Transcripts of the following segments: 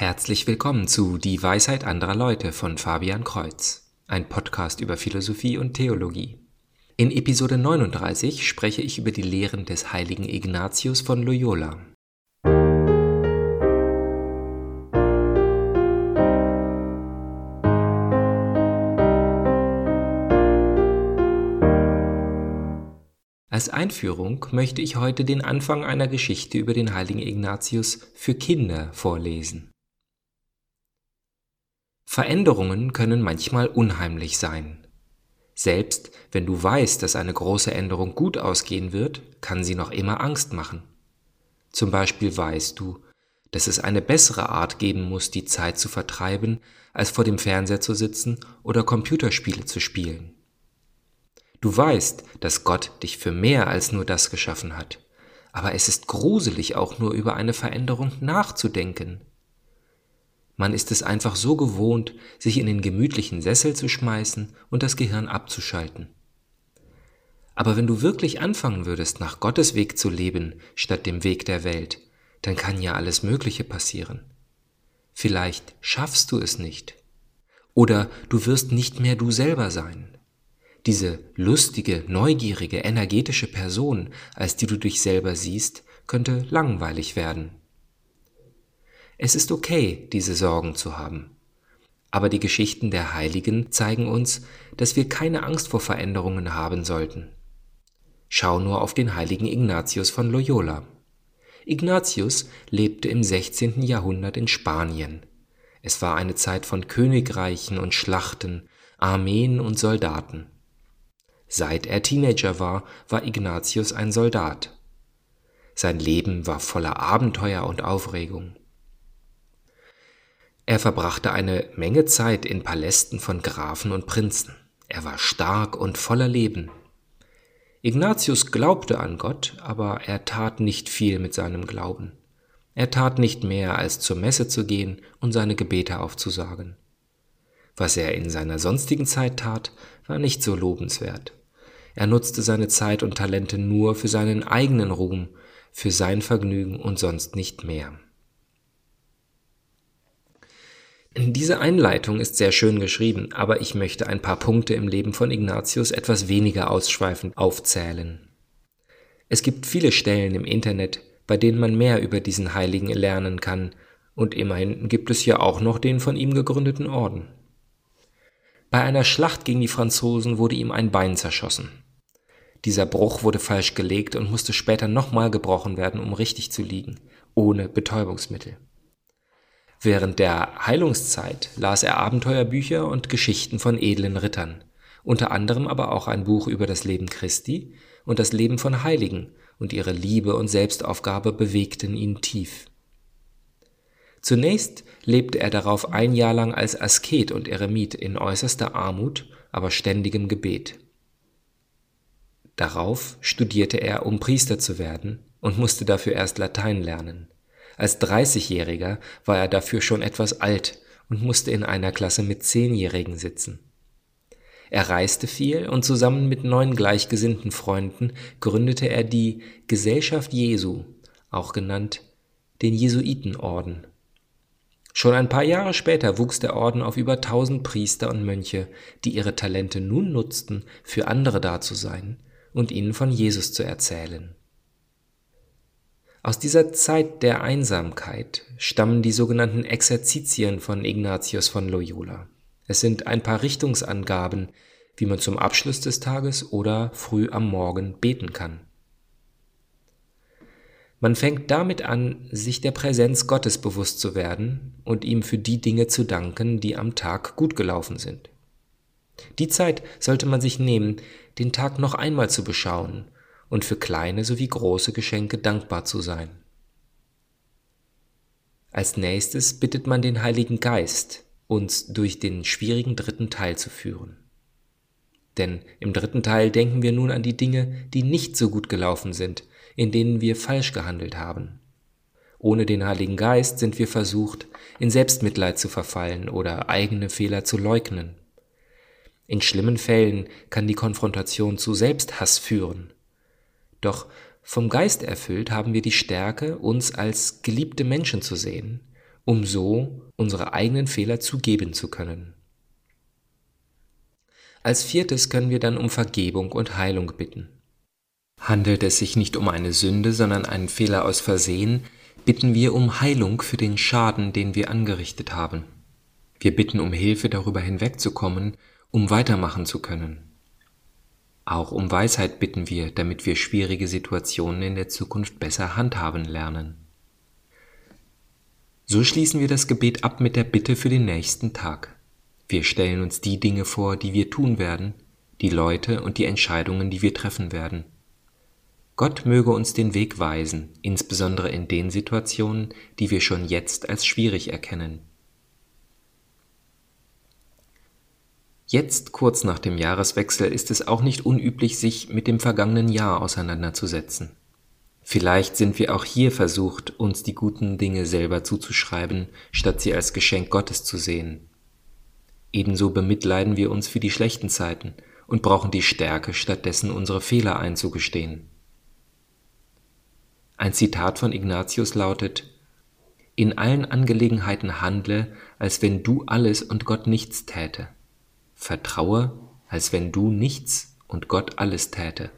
Herzlich willkommen zu Die Weisheit anderer Leute von Fabian Kreuz, ein Podcast über Philosophie und Theologie. In Episode 39 spreche ich über die Lehren des heiligen Ignatius von Loyola. Als Einführung möchte ich heute den Anfang einer Geschichte über den heiligen Ignatius für Kinder vorlesen. Veränderungen können manchmal unheimlich sein. Selbst wenn du weißt, dass eine große Änderung gut ausgehen wird, kann sie noch immer Angst machen. Zum Beispiel weißt du, dass es eine bessere Art geben muss, die Zeit zu vertreiben, als vor dem Fernseher zu sitzen oder Computerspiele zu spielen. Du weißt, dass Gott dich für mehr als nur das geschaffen hat, aber es ist gruselig auch nur über eine Veränderung nachzudenken. Man ist es einfach so gewohnt, sich in den gemütlichen Sessel zu schmeißen und das Gehirn abzuschalten. Aber wenn du wirklich anfangen würdest, nach Gottes Weg zu leben, statt dem Weg der Welt, dann kann ja alles Mögliche passieren. Vielleicht schaffst du es nicht. Oder du wirst nicht mehr du selber sein. Diese lustige, neugierige, energetische Person, als die du dich selber siehst, könnte langweilig werden. Es ist okay, diese Sorgen zu haben. Aber die Geschichten der Heiligen zeigen uns, dass wir keine Angst vor Veränderungen haben sollten. Schau nur auf den heiligen Ignatius von Loyola. Ignatius lebte im 16. Jahrhundert in Spanien. Es war eine Zeit von Königreichen und Schlachten, Armeen und Soldaten. Seit er Teenager war, war Ignatius ein Soldat. Sein Leben war voller Abenteuer und Aufregung. Er verbrachte eine Menge Zeit in Palästen von Grafen und Prinzen. Er war stark und voller Leben. Ignatius glaubte an Gott, aber er tat nicht viel mit seinem Glauben. Er tat nicht mehr, als zur Messe zu gehen und seine Gebete aufzusagen. Was er in seiner sonstigen Zeit tat, war nicht so lobenswert. Er nutzte seine Zeit und Talente nur für seinen eigenen Ruhm, für sein Vergnügen und sonst nicht mehr. Diese Einleitung ist sehr schön geschrieben, aber ich möchte ein paar Punkte im Leben von Ignatius etwas weniger ausschweifend aufzählen. Es gibt viele Stellen im Internet, bei denen man mehr über diesen Heiligen lernen kann, und immerhin gibt es ja auch noch den von ihm gegründeten Orden. Bei einer Schlacht gegen die Franzosen wurde ihm ein Bein zerschossen. Dieser Bruch wurde falsch gelegt und musste später nochmal gebrochen werden, um richtig zu liegen, ohne Betäubungsmittel. Während der Heilungszeit las er Abenteuerbücher und Geschichten von edlen Rittern, unter anderem aber auch ein Buch über das Leben Christi und das Leben von Heiligen, und ihre Liebe und Selbstaufgabe bewegten ihn tief. Zunächst lebte er darauf ein Jahr lang als Asket und Eremit in äußerster Armut, aber ständigem Gebet. Darauf studierte er, um Priester zu werden, und musste dafür erst Latein lernen. Als 30-Jähriger war er dafür schon etwas alt und musste in einer Klasse mit Zehnjährigen sitzen. Er reiste viel und zusammen mit neun gleichgesinnten Freunden gründete er die Gesellschaft Jesu, auch genannt den Jesuitenorden. Schon ein paar Jahre später wuchs der Orden auf über tausend Priester und Mönche, die ihre Talente nun nutzten, für andere da zu sein und ihnen von Jesus zu erzählen. Aus dieser Zeit der Einsamkeit stammen die sogenannten Exerzitien von Ignatius von Loyola. Es sind ein paar Richtungsangaben, wie man zum Abschluss des Tages oder früh am Morgen beten kann. Man fängt damit an, sich der Präsenz Gottes bewusst zu werden und ihm für die Dinge zu danken, die am Tag gut gelaufen sind. Die Zeit sollte man sich nehmen, den Tag noch einmal zu beschauen und für kleine sowie große Geschenke dankbar zu sein. Als nächstes bittet man den Heiligen Geist, uns durch den schwierigen dritten Teil zu führen. Denn im dritten Teil denken wir nun an die Dinge, die nicht so gut gelaufen sind, in denen wir falsch gehandelt haben. Ohne den Heiligen Geist sind wir versucht, in Selbstmitleid zu verfallen oder eigene Fehler zu leugnen. In schlimmen Fällen kann die Konfrontation zu Selbsthass führen doch vom Geist erfüllt haben wir die Stärke, uns als geliebte Menschen zu sehen um so unsere eigenen Fehler zugeben zu können. Als viertes können wir dann um Vergebung und Heilung bitten. Handelt es sich nicht um eine Sünde, sondern einen Fehler aus Versehen, bitten wir um Heilung für den Schaden, den wir angerichtet haben. Wir bitten um Hilfe darüber hinwegzukommen, um weitermachen zu können. Auch um Weisheit bitten wir, damit wir schwierige Situationen in der Zukunft besser handhaben lernen. So schließen wir das Gebet ab mit der Bitte für den nächsten Tag. Wir stellen uns die Dinge vor, die wir tun werden, die Leute und die Entscheidungen, die wir treffen werden. Gott möge uns den Weg weisen, insbesondere in den Situationen, die wir schon jetzt als schwierig erkennen. Jetzt, kurz nach dem Jahreswechsel, ist es auch nicht unüblich, sich mit dem vergangenen Jahr auseinanderzusetzen. Vielleicht sind wir auch hier versucht, uns die guten Dinge selber zuzuschreiben, statt sie als Geschenk Gottes zu sehen. Ebenso bemitleiden wir uns für die schlechten Zeiten und brauchen die Stärke, stattdessen unsere Fehler einzugestehen. Ein Zitat von Ignatius lautet, In allen Angelegenheiten handle, als wenn du alles und Gott nichts täte. Vertraue, als wenn du nichts und Gott alles täte.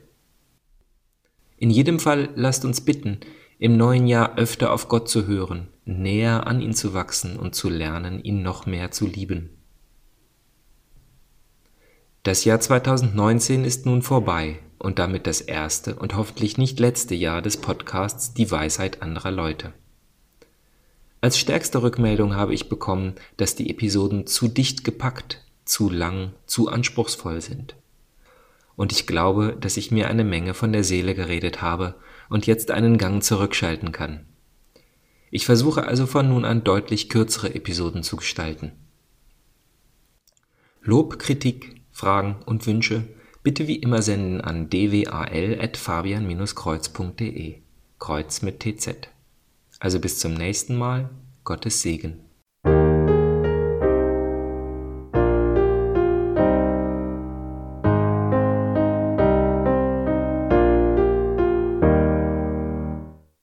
In jedem Fall lasst uns bitten, im neuen Jahr öfter auf Gott zu hören, näher an ihn zu wachsen und zu lernen, ihn noch mehr zu lieben. Das Jahr 2019 ist nun vorbei und damit das erste und hoffentlich nicht letzte Jahr des Podcasts Die Weisheit anderer Leute. Als stärkste Rückmeldung habe ich bekommen, dass die Episoden zu dicht gepackt, zu lang, zu anspruchsvoll sind. Und ich glaube, dass ich mir eine Menge von der Seele geredet habe und jetzt einen Gang zurückschalten kann. Ich versuche also von nun an deutlich kürzere Episoden zu gestalten. Lob, Kritik, Fragen und Wünsche bitte wie immer senden an dwal.fabian-kreuz.de. Kreuz mit TZ. Also bis zum nächsten Mal. Gottes Segen.